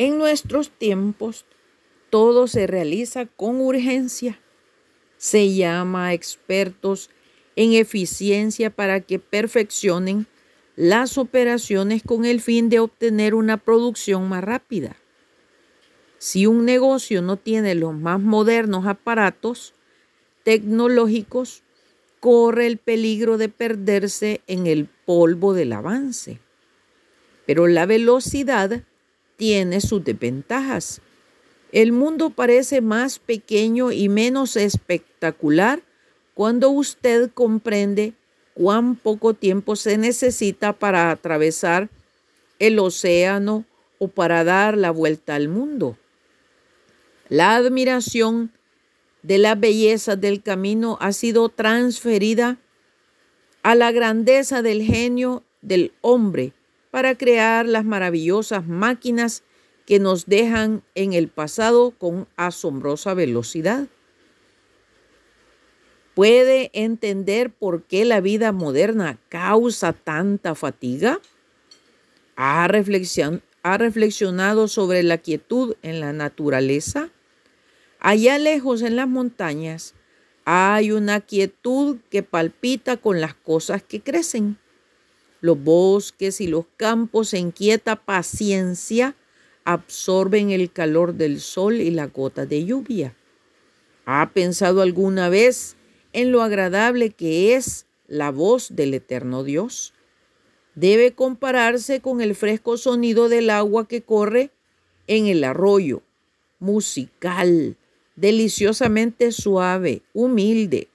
En nuestros tiempos, todo se realiza con urgencia. Se llama a expertos en eficiencia para que perfeccionen las operaciones con el fin de obtener una producción más rápida. Si un negocio no tiene los más modernos aparatos tecnológicos, corre el peligro de perderse en el polvo del avance. Pero la velocidad tiene sus desventajas. El mundo parece más pequeño y menos espectacular cuando usted comprende cuán poco tiempo se necesita para atravesar el océano o para dar la vuelta al mundo. La admiración de la belleza del camino ha sido transferida a la grandeza del genio del hombre para crear las maravillosas máquinas que nos dejan en el pasado con asombrosa velocidad. ¿Puede entender por qué la vida moderna causa tanta fatiga? ¿Ha, reflexionado sobre la quietud en la naturaleza? Allá lejos en las montañas hay una quietud que palpita con las cosas que crecen. Los bosques y los campos en quieta paciencia absorben el calor del sol y la gota de lluvia. ¿Ha pensado alguna vez en lo agradable que es la voz del eterno Dios? Debe compararse con el fresco sonido del agua que corre en el arroyo, musical, deliciosamente suave, humilde.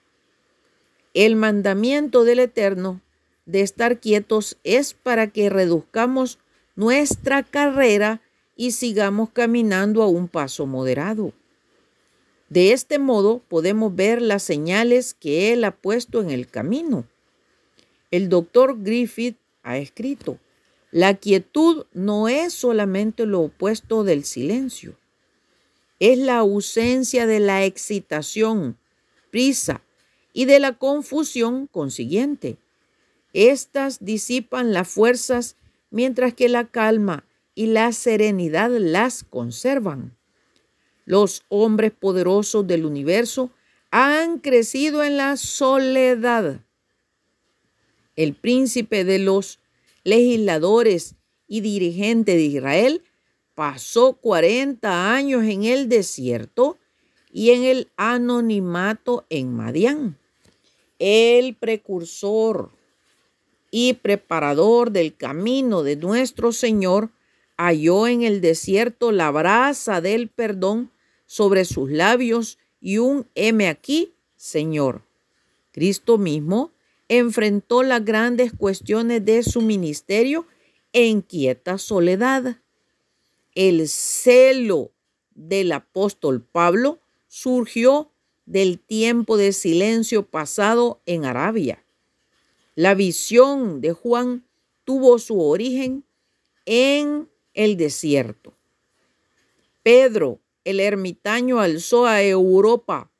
El mandamiento del Eterno de estar quietos es para que reduzcamos nuestra carrera y sigamos caminando a un paso moderado. De este modo podemos ver las señales que Él ha puesto en el camino. El doctor Griffith ha escrito, la quietud no es solamente lo opuesto del silencio es la ausencia de la excitación, prisa y de la confusión consiguiente. Estas disipan las fuerzas mientras que la calma y la serenidad las conservan. Los hombres poderosos del universo han crecido en la soledad. El príncipe de los legisladores y dirigente de Israel pasó 40 años en el desierto y en el anonimato en Madián. El precursor y preparador del camino de nuestro Señor halló en el desierto la brasa del perdón sobre sus labios y un heme aquí, Señor. Cristo mismo enfrentó las grandes cuestiones de su ministerio en quieta soledad el celo del apóstol Pablo surgió del tiempo de silencio pasado en Arabia. La visión de Juan tuvo su origen en el desierto. Pedro, el ermitaño, alzó a Europa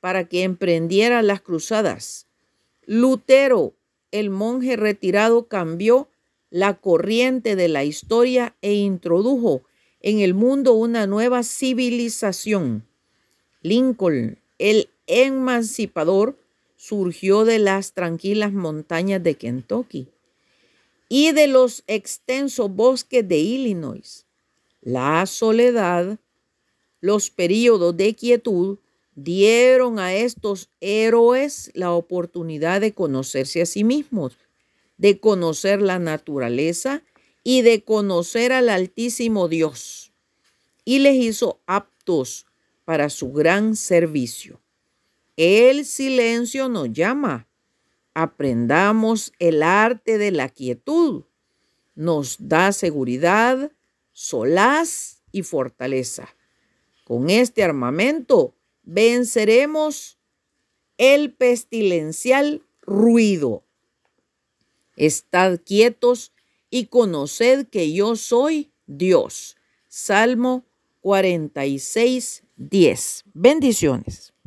para que emprendiera las cruzadas. Lutero, el monje retirado, cambió la corriente de la historia e introdujo en el mundo una nueva civilización. Lincoln, el emancipador, surgió de las tranquilas montañas de Kentucky y de los extensos bosques de Illinois. La soledad, los periodos de quietud dieron a estos héroes la oportunidad de conocerse a sí mismos, de conocer la naturaleza y de conocer al Altísimo Dios, y les hizo aptos para su gran servicio. El silencio nos llama. Aprendamos el arte de la quietud. Nos da seguridad, solaz y fortaleza. Con este armamento venceremos el pestilencial ruido. Estad quietos y conoced que yo soy Dios. Salmo 46, 10. Bendiciones.